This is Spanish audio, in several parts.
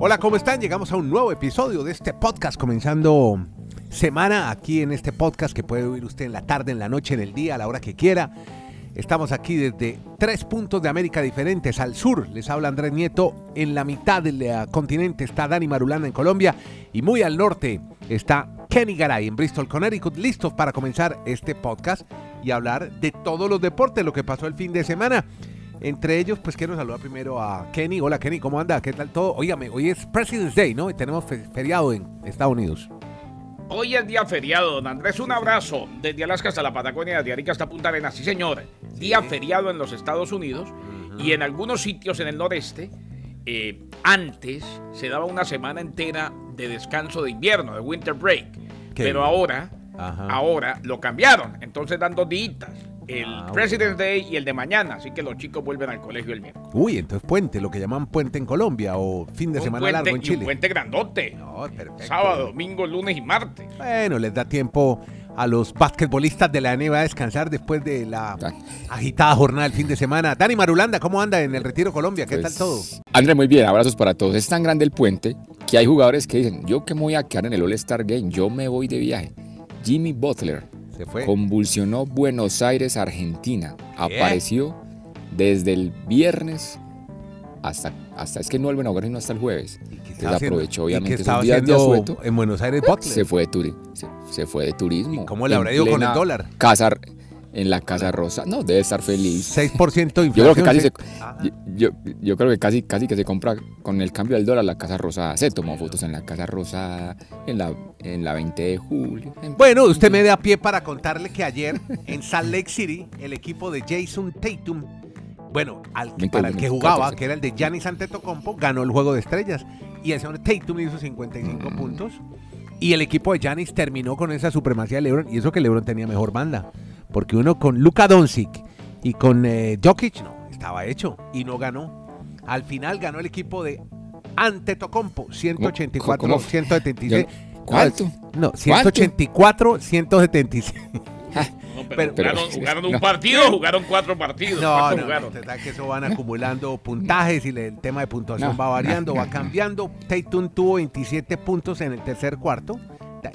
Hola, ¿cómo están? Llegamos a un nuevo episodio de este podcast comenzando semana aquí en este podcast que puede oír usted en la tarde, en la noche, en el día, a la hora que quiera. Estamos aquí desde tres puntos de América diferentes. Al sur les habla Andrés Nieto, en la mitad del eh, continente está Dani Marulana en Colombia y muy al norte está Kenny Garay en Bristol, Connecticut, listos para comenzar este podcast y hablar de todos los deportes, lo que pasó el fin de semana. Entre ellos, pues quiero saludar primero a Kenny. Hola Kenny, ¿cómo anda? ¿Qué tal todo? Óigame, hoy es President's Day, ¿no? Y tenemos fe- feriado en Estados Unidos. Hoy es día feriado, don Andrés. Un abrazo desde Alaska hasta la Patagonia, de Arica hasta Punta Arenas. Sí, señor. Día feriado en los Estados Unidos y en algunos sitios en el noreste. eh, antes se daba una semana entera de descanso de invierno, de winter break. Qué Pero ahora, Ajá. ahora lo cambiaron. Entonces dan dos días. El Ah, President's Day y el de mañana. Así que los chicos vuelven al colegio el miércoles. Uy, entonces puente, lo que llaman puente en Colombia o fin de Un semana puente, largo en y un Chile. puente grandote. No, perfecto. Sábado, domingo, lunes y martes. Bueno, les da tiempo a los basquetbolistas de la NBA a descansar después de la agitada jornada del fin de semana. Dani Marulanda, ¿cómo anda en el Retiro Colombia? ¿Qué Pues, tal todo? André, muy bien, abrazos para todos. Es tan grande el puente que hay jugadores que dicen, yo que me voy a quedar en el All-Star Game, yo me voy de viaje. Jimmy Butler Se fue. convulsionó Buenos Aires, Argentina. Apareció desde el viernes hasta, hasta es que no vuelven a jugar sino hasta el jueves. Aprovechó ¿Y qué obviamente esos días de asueto. en Buenos Aires Butler? Se fue de turismo. Se, se fue de turismo. ¿Y cómo le habrá ido con el dólar? Casa, en la Casa Rosa. No, debe estar feliz. 6% de inflación. Yo creo que casi se- yo, creo que casi, casi que se compra con el cambio del dólar la Casa Rosada. Se tomó fotos en la Casa Rosada, en la, en la 20 de julio. en- Bueno, usted me da pie para contarle que ayer en Salt Lake City, el equipo de Jason Tatum, bueno, al que, 21, para el que jugaba, 14. que era el de Giannis Antetokounmpo, ganó el juego de estrellas. Y el señor Tatum hizo 55 Mm. puntos. Y el equipo de Giannis terminó con esa supremacía de LeBron. Y eso que LeBron tenía mejor banda. Porque uno con Luka Doncic y con eh, Jokic, no, estaba hecho. Y no ganó. Al final ganó el equipo de Antetokounmpo, 184, cómo? 176. Yo- ¿Cuánto? No, 184, 176. No, pero, Pero- jugaron, pero- jugaron un no. partido, jugaron cuatro partidos. No, ¿Cuánto no, jugaron? sabe que eso van acumulando puntajes y el tema de puntuación No, va variando, no, va no, cambiando. Tatum tuvo 27 puntos en el tercer cuarto,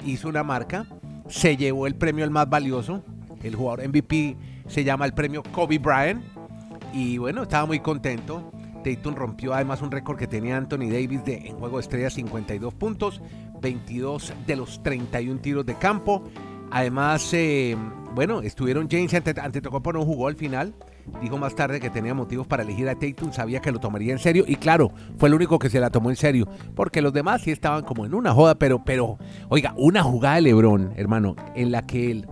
hizo una marca, se llevó el premio al más valioso, el jugador MVP se llama el premio Kobe Bryant y bueno, estaba muy contento. Tatum rompió además un récord que tenía Anthony Davis de, en juego de estrellas 52 puntos, 22 de los 31 tiros de campo. Además, eh, bueno, estuvieron James ante, Antetokounmpo no jugó al final. Dijo más tarde que tenía motivos para elegir a Tatum, sabía que lo tomaría en serio y claro, fue el único que se la tomó en serio, porque los demás sí estaban como en una joda, pero, pero, oiga, una jugada de LeBron, hermano, en la que él,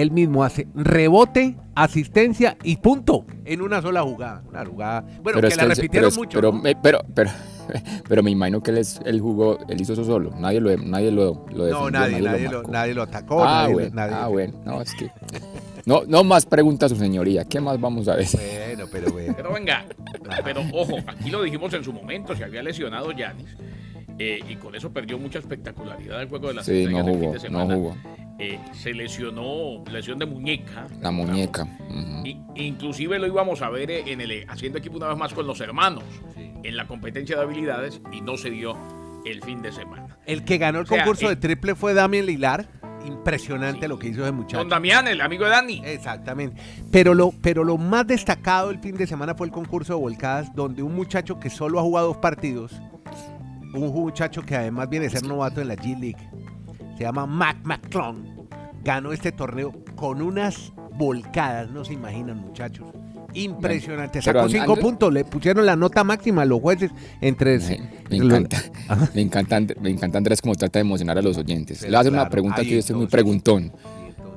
él mismo hace rebote, asistencia y punto en una sola jugada. Una jugada, bueno, que es la él- repitieron es- mucho. Pero, ¿no? me- pero, pero, pero me imagino que él, es, él jugó, él hizo eso solo. Nadie lo, nadie lo, lo No, nadie, nadie, lo, nadie lo atacó. ah, nadie, bueno, nadie- ah, bueno. No, es que... No, no más preguntas, su señoría. ¿Qué más vamos a ver? Bueno, pero bueno. Pero venga, pero ojo, aquí lo dijimos en su momento, se había lesionado Yanis eh, y con eso perdió mucha espectacularidad el juego de las Sí, estrellas no del fin jugó, de no semana. jugó. Eh, se lesionó, lesión de muñeca. La muñeca. ujú. Y- inclusive lo íbamos a ver en el haciendo equipo una vez más con los hermanos en la competencia de habilidades y no se dio el fin de semana. El que ganó el O sea, concurso eh, de triple fue Damien Lilar. Impresionante Sí. lo que hizo ese muchacho. Don Damián, el amigo de Dani. Exactamente. Pero lo, pero lo más destacado el fin de semana fue el concurso de volcadas, donde un muchacho que solo ha jugado dos partidos, un muchacho que además viene a ser novato en la G League, se llama Mac McClung, ganó este torneo con unas volcadas, no se imaginan muchachos. Impresionante, Pero, sacó cinco puntos, le pusieron la nota máxima a los jueces entre... Me, me entre los- encanta, me encanta, me encanta Andrés como trata de emocionar a los oyentes. Pero Le voy a hacer claro, una pregunta que yo estoy muy preguntón.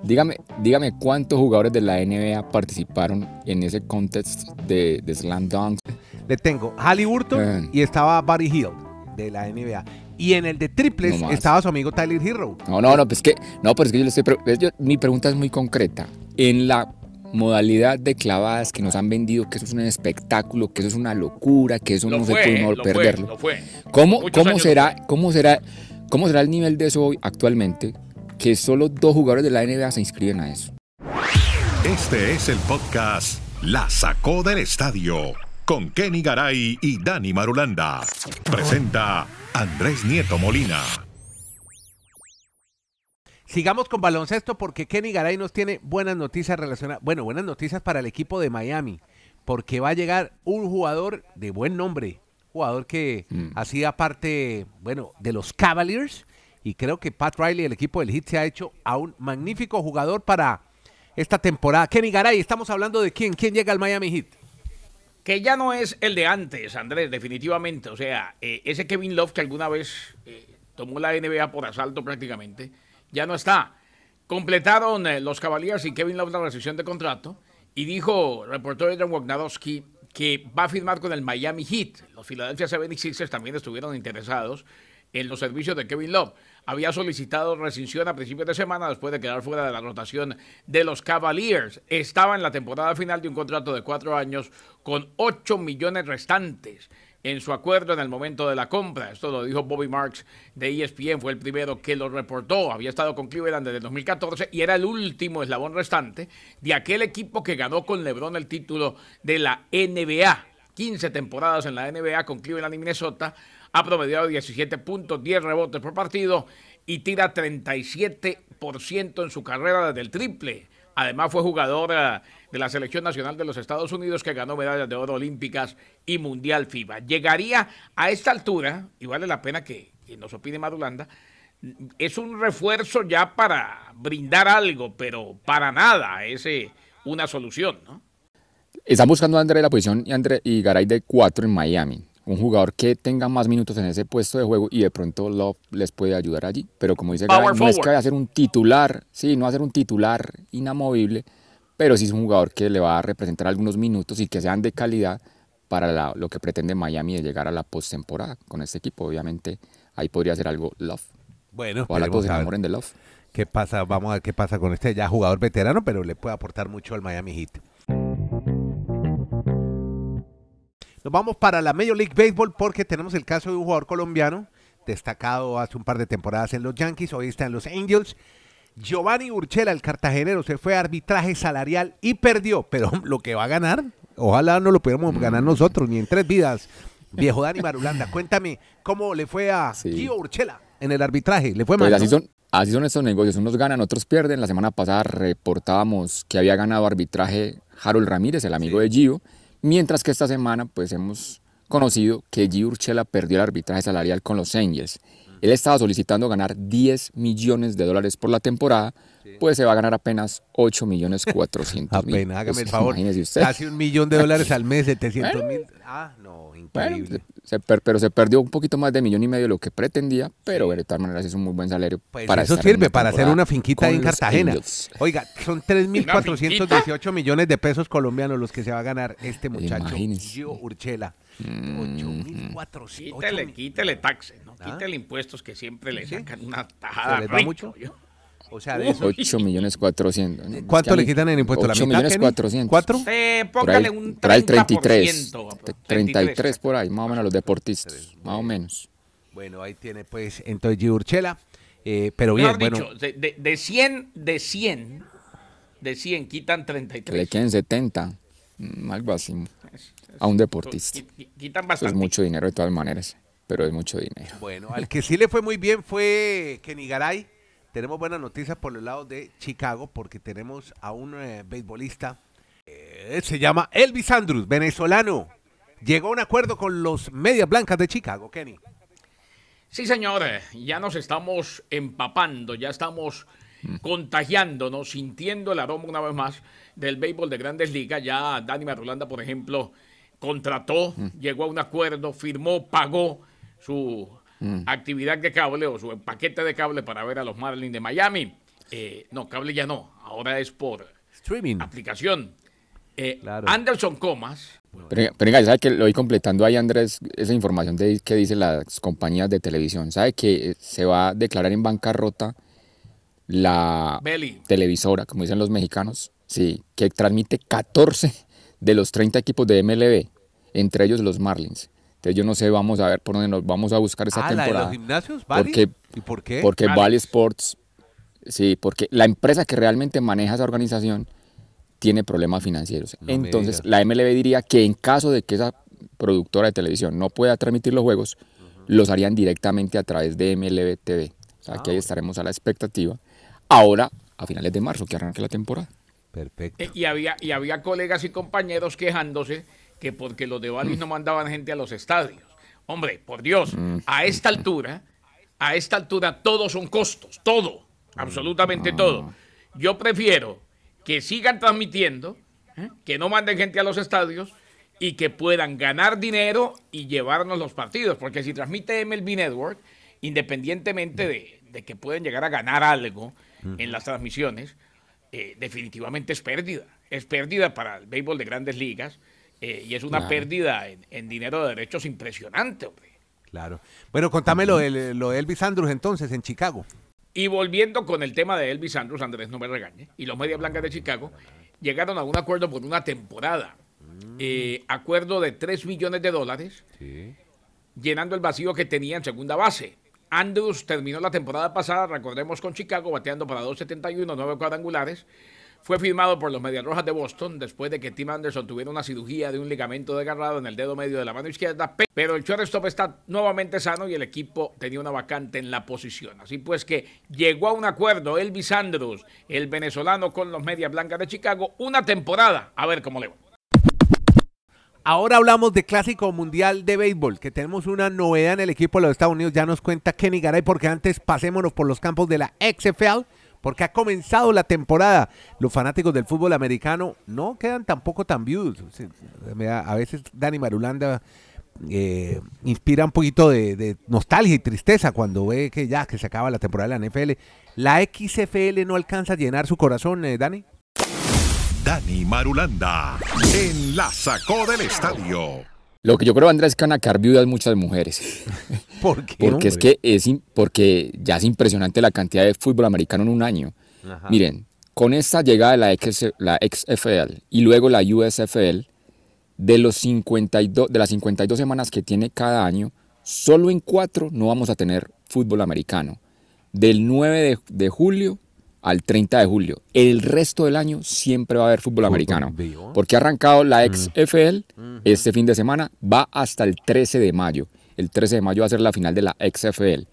Dígame, dígame cuántos jugadores de la NBA participaron en ese contest de, de Slam Dunk. Le tengo Halliburton Eh. y estaba Buddy Hill de la NBA. Y en el de triples No estaba su amigo Tyler Hero. No, no, no, pues que, no, pero es que yo le estoy, yo- mi pregunta es muy concreta. En la modalidad de clavadas que nos han vendido, que eso es un espectáculo, que eso es una locura, que eso Lo no fue, se puede lo fue, perderlo. lo fue. ¿Cómo, cómo será, fue. cómo será, cómo será el nivel de eso hoy actualmente? Que solo dos jugadores de la NBA se inscriben a eso. Este es el podcast La Sacó del Estadio con Kenny Garay y Dani Marulanda. Presenta Andrés Nieto Molina. Sigamos con baloncesto porque Kenny Garay nos tiene buenas noticias relacionadas, bueno, buenas noticias para el equipo de Miami, porque va a llegar un jugador de buen nombre, jugador que Mm. hacía parte, bueno, de los Cavaliers y creo que Pat Riley, el equipo del Heat, se ha hecho a un magnífico jugador para esta temporada. Kenny Garay, estamos hablando de quién, quién llega al Miami Heat. Que ya no es el de antes, Andrés, definitivamente. O sea, eh, ese Kevin Love que alguna vez eh, tomó la NBA por asalto prácticamente, ya no está. Completaron eh, los Cavaliers y Kevin Love la rescisión de contrato y dijo, reportó Adrian Wojnarowski, que va a firmar con el Miami Heat. Los Philadelphia 76ers también estuvieron interesados en los servicios de Kevin Love. Había solicitado rescisión a principios de semana después de quedar fuera de la rotación de los Cavaliers. Estaba en la temporada final de un contrato de cuatro años con 8 millones restantes en su acuerdo en el momento de la compra. Esto lo dijo Bobby Marks de ESPN, fue el primero que lo reportó. Había estado con Cleveland desde el 2014 y era el último eslabón restante de aquel equipo que ganó con LeBron el título de la NBA. 15 temporadas en la NBA con Cleveland y Minnesota. Ha promediado 17 puntos, 10 rebotes por partido y tira 37% en su carrera desde el triple. Además fue jugador eh, de la Selección Nacional de los Estados Unidos que ganó medallas de oro olímpicas y Mundial FIBA. Llegaría a esta altura, y vale la pena que, que nos opine Madulanda, es un refuerzo ya para brindar algo, pero para nada es eh, una solución, ¿no? Están buscando a André la posición y, André, y Garay de 4 en Miami. Un jugador que tenga más minutos en ese puesto de juego y de pronto Love les puede ayudar allí. Pero como dice Garay, no es que vaya a ser un titular, sí, no va a ser un titular inamovible, pero sí es un jugador que le va a representar algunos minutos y que sean de calidad para la- lo que pretende Miami de llegar a la postemporada con este equipo. Obviamente ahí podría ser algo Love. Bueno, Ojalá todos se enamoren de Love. qué pasa, vamos a ver qué pasa con este ya jugador veterano, pero le puede aportar mucho al Miami Heat. Nos vamos para la Major League Baseball porque tenemos el caso de un jugador colombiano destacado hace un par de temporadas en los Yankees, hoy está en los Angels. Giovanni Urchela, el cartagenero, se fue a arbitraje salarial y perdió, pero lo que va a ganar, ojalá no lo pudiéramos ganar nosotros, ni en tres vidas. Viejo Dani Marulanda, cuéntame cómo le fue a Sí. Gio Urchela en el arbitraje. ¿Le fue Pues mal? así son, así son estos negocios, unos ganan, otros pierden. La semana pasada reportábamos que había ganado arbitraje Harold Ramírez, el amigo de Gio, mientras que esta semana pues hemos conocido que Gio Urchela perdió el arbitraje salarial con los Angels. Él estaba solicitando ganar 10 millones de dólares por la temporada, pues se va a ganar apenas 8 millones 400 mil. Apenas, hágame Pues, el favor. Imagínese usted. Casi un millón de dólares al mes, 700 mil. Ah, no, Bueno, increíble. se- se per- pero se perdió un poquito más de millón y medio de lo que pretendía, pero bueno, de todas maneras es un muy buen salario. Pues para eso sirve para hacer una finquita en Cartagena. Angels. Oiga, son 3.418 millones de pesos colombianos los que se va a ganar este muchacho, Imagínese. Gio Urchela. 8.400. Quítele, quítele taxes, ¿no? ¿Ah? Quítele impuestos que siempre le Sí. sacan una tajada. ¿Se les va rico, mucho? yo. O sea, de eso. 8 millones 400. ¿no? ¿Cuánto le quitan en impuesto? ¿La 8 mitad, millones Kenny? 400. ¿Cuatro? Eh, Por póngale ahí, un por ahí 33. 30%, te- 33. 33 por ahí, más o menos los deportistas. Más o menos. Bueno, ahí tiene pues entonces Gio Urchela. Eh, pero bien, bueno. dicho, de, de- de 100, de 100, de 100 quitan Que le 33. queden 70. Mm, Algo así. A un deportista. Qui- qui- Quitan Eso es bastante. mucho dinero de todas maneras. Pero es mucho dinero. Bueno, al que sí le fue muy bien fue Kenny Garay. Tenemos buenas noticias por el lado de Chicago porque tenemos a un eh, beisbolista. eh, se llama Elvis Andrus, venezolano. Llegó a un acuerdo con los Medias Blancas de Chicago, Kenny. Sí, señor, ya nos estamos empapando, ya estamos contagiándonos, sintiendo el aroma una vez más del béisbol de grandes ligas. Ya Dani Marulanda, por ejemplo, contrató, llegó a un acuerdo, firmó, pagó su actividad de cable o su paquete de cable para ver a los Marlins de Miami. Eh, no, cable ya no, ahora es por Streaming. aplicación. Eh, Claro. Anderson Comas, Pero, ¿sabe que lo voy completando ahí, Andrés, esa información de, que dicen las compañías de televisión? ¿Sabe que se va a declarar en bancarrota la Belly. televisora, como dicen los mexicanos? Sí, que transmite 14 de los 30 equipos de MLB, entre ellos los Marlins. Entonces yo no sé, vamos a ver por dónde nos vamos a buscar esta Ah, la de temporada. los gimnasios, ¿vale? Porque- ¿Y por qué? Porque Vale. Valley Sports, sí, porque la empresa que realmente maneja esa organización tiene problemas financieros. No Entonces, la MLB diría que en caso de que esa productora de televisión no pueda transmitir los juegos, los harían directamente a través de MLB TV. O sea, Ah, que ahí estaremos a la expectativa. Ahora, a finales de marzo, que arranque la temporada. Perfecto. Eh, Y había, y había colegas y compañeros quejándose que porque los de Balis no mandaban gente a los estadios. Hombre, por Dios, a esta altura, a esta altura todos son costos, todo, absolutamente todo. Yo prefiero que sigan transmitiendo, ¿eh? que no manden gente a los estadios y que puedan ganar dinero y llevarnos los partidos, porque si transmite MLB Network, independientemente de, de que pueden llegar a ganar algo en las transmisiones, eh, definitivamente es pérdida. Es pérdida para el béisbol de grandes ligas eh, y es una Claro. pérdida en, en dinero de derechos impresionante, hombre. Claro. Bueno, contame lo de, lo de Elvis Andrews entonces en Chicago. Y volviendo con el tema de Elvis Andrews, Andrés, no me regañe, y los Medias Blancas de Chicago llegaron a un acuerdo por una temporada. Eh, acuerdo de 3 millones de dólares, llenando el vacío que tenía en segunda base. Andrews terminó la temporada pasada, recordemos, con Chicago, bateando para 2.71, 9 cuadrangulares. Fue firmado por los Medias Rojas de Boston después de que Tim Anderson tuviera una cirugía de un ligamento desgarrado en el dedo medio de la mano izquierda. pe- Pero el shortstop está nuevamente sano y el equipo tenía una vacante en la posición. Así pues que llegó a un acuerdo Elvis Andrews, el venezolano con los Medias Blancas de Chicago, una temporada. A ver cómo le va. Ahora hablamos de Clásico Mundial de Béisbol, que tenemos una novedad en el equipo de los Estados Unidos. Ya nos cuenta Kenny Garay, porque antes pasémonos por los campos de la XFL, porque ha comenzado la temporada. Los fanáticos del fútbol americano no quedan tampoco tan viudos. A veces Dani Marulanda eh, inspira un poquito de, de nostalgia y tristeza cuando ve que ya que se acaba la temporada de la NFL. La XFL no alcanza a llenar su corazón, eh, Dani. Dani Marulanda en la sacó del estadio. Lo que yo creo, Andrés, es que van a quedar viudas muchas mujeres. ¿Por qué, Porque es que es porque ya es impresionante la cantidad de fútbol americano en un año. Ajá. Miren, con esta llegada de la, X, la XFL y luego la USFL, de, los 52, de las 52 semanas que tiene cada año, solo en cuatro no vamos a tener fútbol americano. Del 9 de, de julio al 30 de julio. El resto del año siempre va a haber fútbol, americano. Porque ha arrancado la XFL este fin de semana, va hasta el 13 de mayo. El 13 de mayo va a ser la final de la XFL.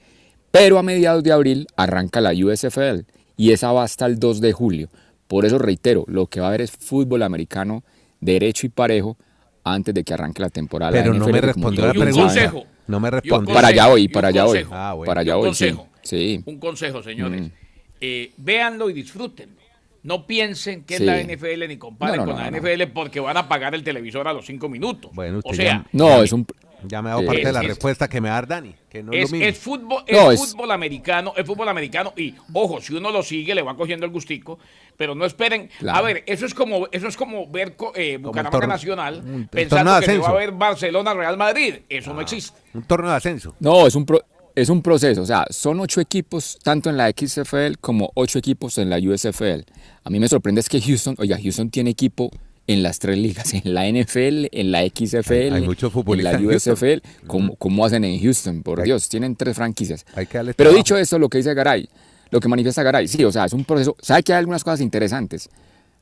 Pero a mediados de abril arranca la USFL y esa va hasta el 2 de julio. Por eso reitero, lo que va a haber es fútbol americano derecho y parejo antes de que arranque la temporada. Pero La no me respondió la pregunta. consejo. No me respondió. Para allá consejo, voy, y un para allá consejo. Ah. Para allá consejo. Sí. Un consejo, señores. Mm. Eh, véanlo y disfrútenlo. No piensen que Sí. es la NFL ni comparen No, no, con la no. NFL porque van a apagar el televisor a los cinco minutos. Bueno, o usted sea, No, es un... Ya me ha dado parte de la es- respuesta que me va a dar Dani, que no es, es, lo mismo. es fútbol, No, es es- fútbol americano, es fútbol americano y ojo, si uno lo sigue le va cogiendo el gustico, pero no esperen. Claro. A ver, eso es como eso es como ver eh, Bucaramanga torneo- Nacional un- un pensando de que se va a ascenso. ver Barcelona Real Madrid, eso no existe. Un torneo de ascenso. No, es un, pro- es un proceso. O sea, son ocho equipos, tanto en la XFL como ocho equipos en la USFL. A mí me sorprende es que Houston, oiga, Houston tiene equipo en las tres ligas, en la NFL, en la XFL, Hay- hay muchos en futbolistas la en. USFL. ¿Cómo, cómo hacen en Houston? Por Hay- Dios, tienen tres franquicias. Hay que darles Pero trabajo. dicho esto, lo que dice Garay, lo que manifiesta Garay, sí, o sea, es un proceso. ¿Sabe que hay algunas cosas interesantes?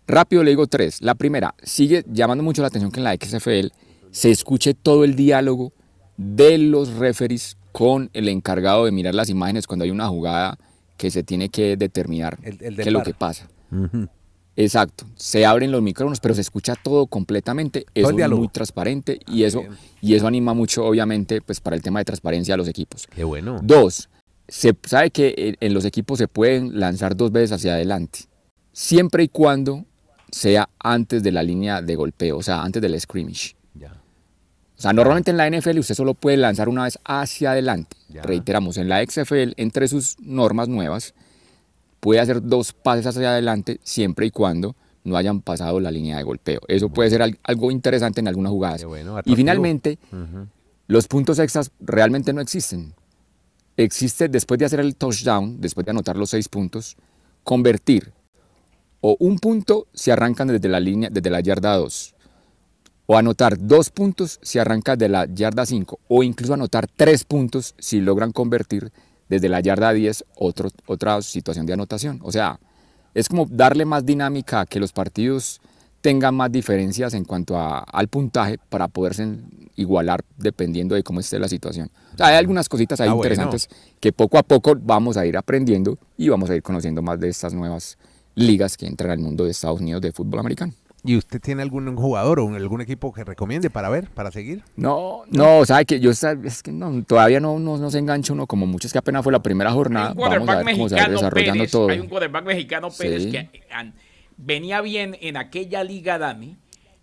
Rápido le digo tres. La primera, sigue llamando mucho la atención que en la XFL se escuche todo el diálogo de los referees con el encargado de mirar las imágenes cuando hay una jugada que se tiene que determinar El- el del qué es lo que pasa. Exacto, se abren los micrófonos, pero se escucha todo completamente. Eso es muy transparente y eso, y eso anima mucho, obviamente, pues para el tema de transparencia a los equipos. Qué bueno. Dos, se sabe que en- en los equipos se pueden lanzar dos veces hacia adelante, siempre y cuando sea antes de la línea de golpeo, o sea, antes del scrimmage. O sea, normalmente en la NFL usted solo puede lanzar una vez hacia adelante. Ya. Reiteramos, en la XFL, entre sus normas nuevas, puede hacer dos pases hacia adelante siempre y cuando no hayan pasado la línea de golpeo. Eso puede ser al- algo interesante en algunas jugadas. Bueno, y finalmente, los puntos extras realmente no existen. Existe después de hacer el touchdown, después de anotar los seis puntos, convertir o un punto si arrancan desde la línea, desde la yarda 2, o anotar dos puntos si arrancan de la yarda 5, o incluso anotar tres puntos si logran convertir desde la yarda 10 otro, otra situación de anotación. O sea, es como darle más dinámica a que los partidos tenga más diferencias en cuanto a- al puntaje para poderse igualar dependiendo de cómo esté la situación. O sea, hay algunas cositas ahí Ah, bueno. interesantes que poco a poco vamos a ir aprendiendo y vamos a ir conociendo más de estas nuevas ligas que entran al mundo de Estados Unidos de fútbol americano. ¿Y usted tiene algún jugador o algún equipo que recomiende para ver, para seguir? No, no, sabe que yo es que no, todavía no, no, no se engancha uno como muchos que apenas fue la primera Hay jornada. un Vamos a quarterback ver cómo se va mexicano desarrollando Pérez, todo. hay un quarterback mexicano Pérez Sí. que eh, an- venía bien en aquella liga Dani,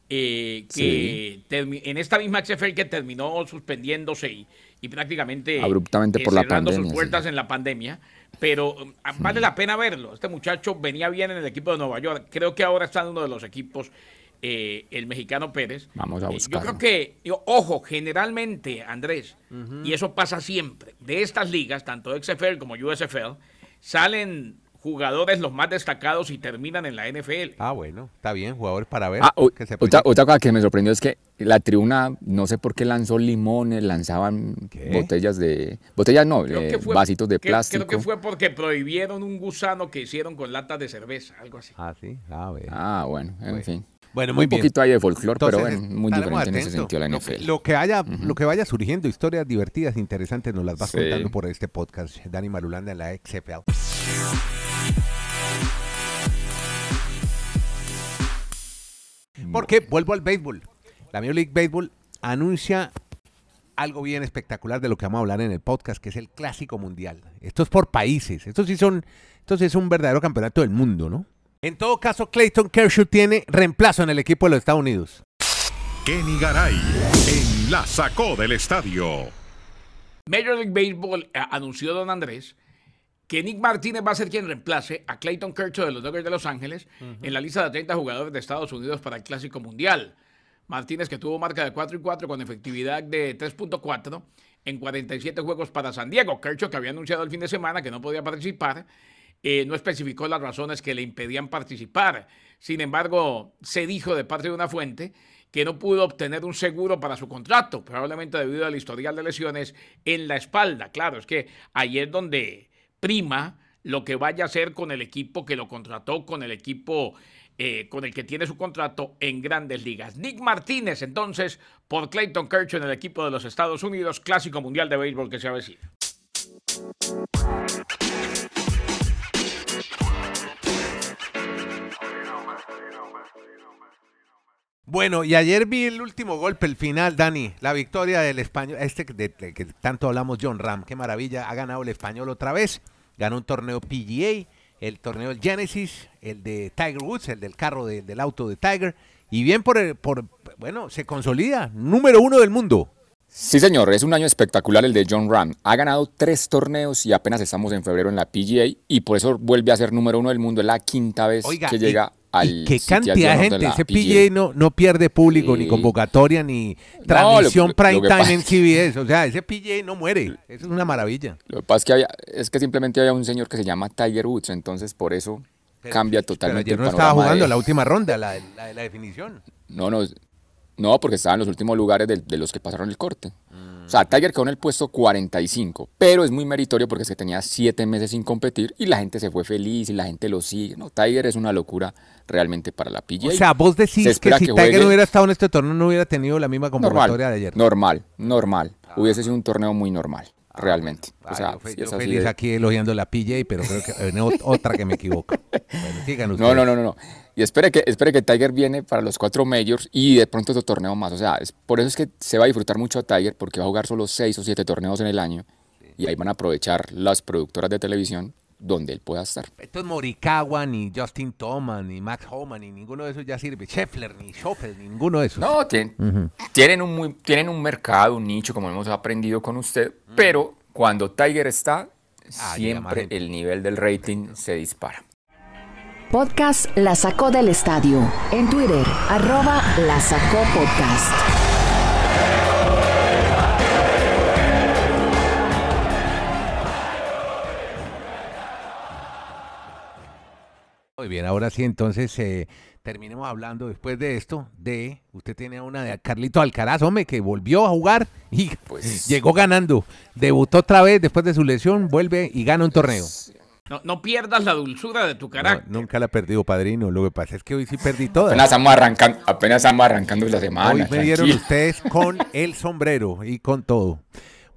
eh, que termi- en esta misma XFL que terminó suspendiéndose y, y prácticamente eh, Abruptamente por la cerrando pandemia, sus puertas sí. en la pandemia, pero um, ah, vale la pena verlo. Este muchacho venía bien en el equipo de Nueva York. Creo que ahora está en uno de los equipos eh, el mexicano Pérez. Vamos a Eh, yo creo que, yo- ojo, generalmente, Andrés, y eso pasa siempre, de estas ligas, tanto XFL como USFL, salen jugadores los más destacados y terminan en la NFL. Ah, bueno, está bien, jugadores para ver. Ah, o- que se otra, otra cosa que me sorprendió es que la tribuna, no sé por qué lanzó limones, lanzaban ¿Qué? botellas de... Botellas no, eh, fue- vasitos de que- plástico. Creo que fue porque prohibieron un gusano que hicieron con latas de cerveza, algo así. Ah, sí, ah, bueno. Ah, bueno, en Bueno. fin. Bueno, muy un bien. poquito ahí de folclore, pero bueno, muy diferente en ese sentido la Lo NFL. que- Lo que, haya, lo que vaya surgiendo, historias divertidas, interesantes, nos las vas Sí. contando por este podcast. Dani Marulanda en la XFL. Porque vuelvo al béisbol. La Major League Baseball anuncia algo bien espectacular de lo que vamos a hablar en el podcast, que es el Clásico Mundial. Esto es por países. Esto sí son, esto sí es un verdadero campeonato del mundo, ¿no? En todo caso, Clayton Kershaw tiene reemplazo en el equipo de los Estados Unidos. Kenny Garay en La Sacó del Estadio. Major League Baseball eh, anunció don Andrés que Nick Martínez va a ser quien reemplace a Clayton Kershaw de los Dodgers de Los Ángeles en la lista de 30 jugadores de Estados Unidos para el Clásico Mundial. Martínez que tuvo marca de 4 y 4 con efectividad de 3.4 en 47 juegos para San Diego. Kershaw que había anunciado el fin de semana que no podía participar, eh, no especificó las razones que le impedían participar. Sin embargo, se dijo de parte de una fuente que no pudo obtener un seguro para su contrato, probablemente debido al historial de lesiones en la espalda. Claro, es que ahí es donde prima lo que vaya a hacer con el equipo que lo contrató, con el equipo eh, con el que tiene su contrato en grandes ligas. Nick Martínez, entonces, por Clayton Kershaw en el equipo de los Estados Unidos, clásico mundial de béisbol que se avecina. Bueno, y ayer vi el último golpe, el final, Dani, la victoria del español, este de que tanto hablamos, John Ram, qué maravilla, ha ganado el español otra vez, ganó un torneo PGA, el torneo del Genesis, el de Tiger Woods, el del carro de- del auto de Tiger, y bien por, el- por, bueno, se consolida, número uno del mundo. Sí, señor, es un año espectacular el de John Ram. Ha ganado tres torneos y apenas estamos en febrero en la PGA y por eso vuelve a ser número uno del mundo. Es la quinta vez Oiga, que llega al. y qué cantidad de gente, la ese PGA no, no pierde público, ni convocatoria, ni transmisión lo- prime lo time en CBS, o sea, ese PGA no muere, eso es una maravilla. Lo que pasa es que, había- es que simplemente había un señor que se llama Tiger Woods, entonces por eso Pero- cambia Pero totalmente ayer no el estaba jugando de- la última ronda, la, la la definición. No, no, no, porque estaba en los últimos lugares de, de los que pasaron el corte. O sea, Tiger quedó en el puesto 45, pero es muy meritorio porque se tenía siete meses sin competir y la gente se fue feliz y la gente lo sigue. No, Tiger es una locura realmente para la PGA. O sea, vos Se decís que si que Tiger juegue- no hubiera estado en este torneo no hubiera tenido la misma convocatoria normal, de ayer. normal, normal. Hubiese sido un torneo muy normal, realmente. Ah, o sea, yo, fe- es feliz de- aquí elogiando la PJ, pero creo que otra que me equivoco. Bueno, sigan No, ustedes. no, no, no, no. Y espere que, espere que Tiger viene para los cuatro majors y de pronto otro torneo más. O sea, es, por eso es que se va a disfrutar mucho a Tiger porque va a jugar solo seis o siete torneos en el año y ahí van a aprovechar las productoras de televisión donde él pueda estar. Esto es Morikawa, ni Justin Thomas, ni Max Homan, ni ninguno de esos ya sirve. Scheffler, ni Schoffel, ninguno de esos. No, tien- tienen, un muy, tienen un mercado, un nicho, como hemos aprendido con usted, pero cuando Tiger está, Ah, siempre el nivel del rating se dispara. Podcast La Sacó del Estadio. En Twitter, arroba La Sacó Podcast. Muy bien, ahora sí, entonces eh, terminemos hablando después de esto de, usted tiene una de Carlito Alcaraz, hombre, que volvió a jugar y Pues- llegó ganando. Debutó otra vez después de su lesión, vuelve y gana un torneo. No, no pierdas la dulzura de tu No, carácter. nunca la he perdido, padrino. Lo que pasa es que hoy sí perdí todas. Apenas estamos arrancando, apenas estamos arrancando la semana. Hoy me dieron ustedes con el sombrero y con todo.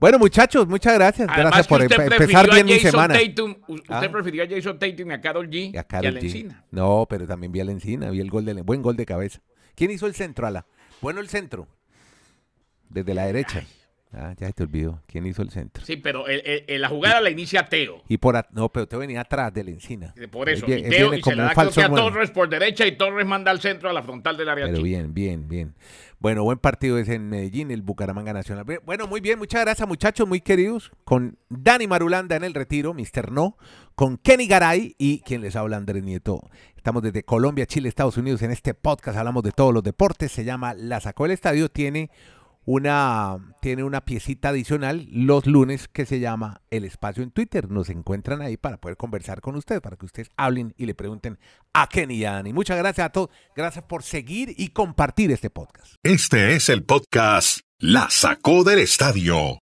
Bueno, muchachos, muchas gracias. Además gracias por empe- empezar a bien mi semana. Tatum, usted Ah. prefirió a Jason Tatum y a Carol G Y a que a Karol la G. Encina. No, pero también vi a la encina, vi el gol de buen gol de cabeza. ¿Quién hizo el centro, Ala? Bueno, el centro. Desde la derecha. Ah, ya se te olvidó. ¿Quién hizo el centro? Sí, pero el- el- el- la jugada la inicia Teo. Y por a- no, pero te venía atrás de la encina. Por eso, Él y Teo y se la da falso a. Torres por derecha y Torres manda al centro a la frontal del área Pero chica. bien, bien, bien. Bueno, buen partido es en Medellín, el Bucaramanga Nacional. Bueno, muy bien, muchas gracias muchachos, muy queridos. Con Dani Marulanda en el retiro, Mr. No, con Kenny Garay y quien les habla Andrés Nieto. Estamos desde Colombia, Chile, Estados Unidos en este podcast, hablamos de todos los deportes, se llama La Sacó del Estadio, tiene una, tiene una piecita adicional los lunes que se llama El Espacio en Twitter. Nos encuentran ahí para poder conversar con ustedes, para que ustedes hablen y le pregunten a Kenny y a Dani. Muchas gracias a todos. Gracias por seguir y compartir este podcast. Este es el podcast La Sacó del Estadio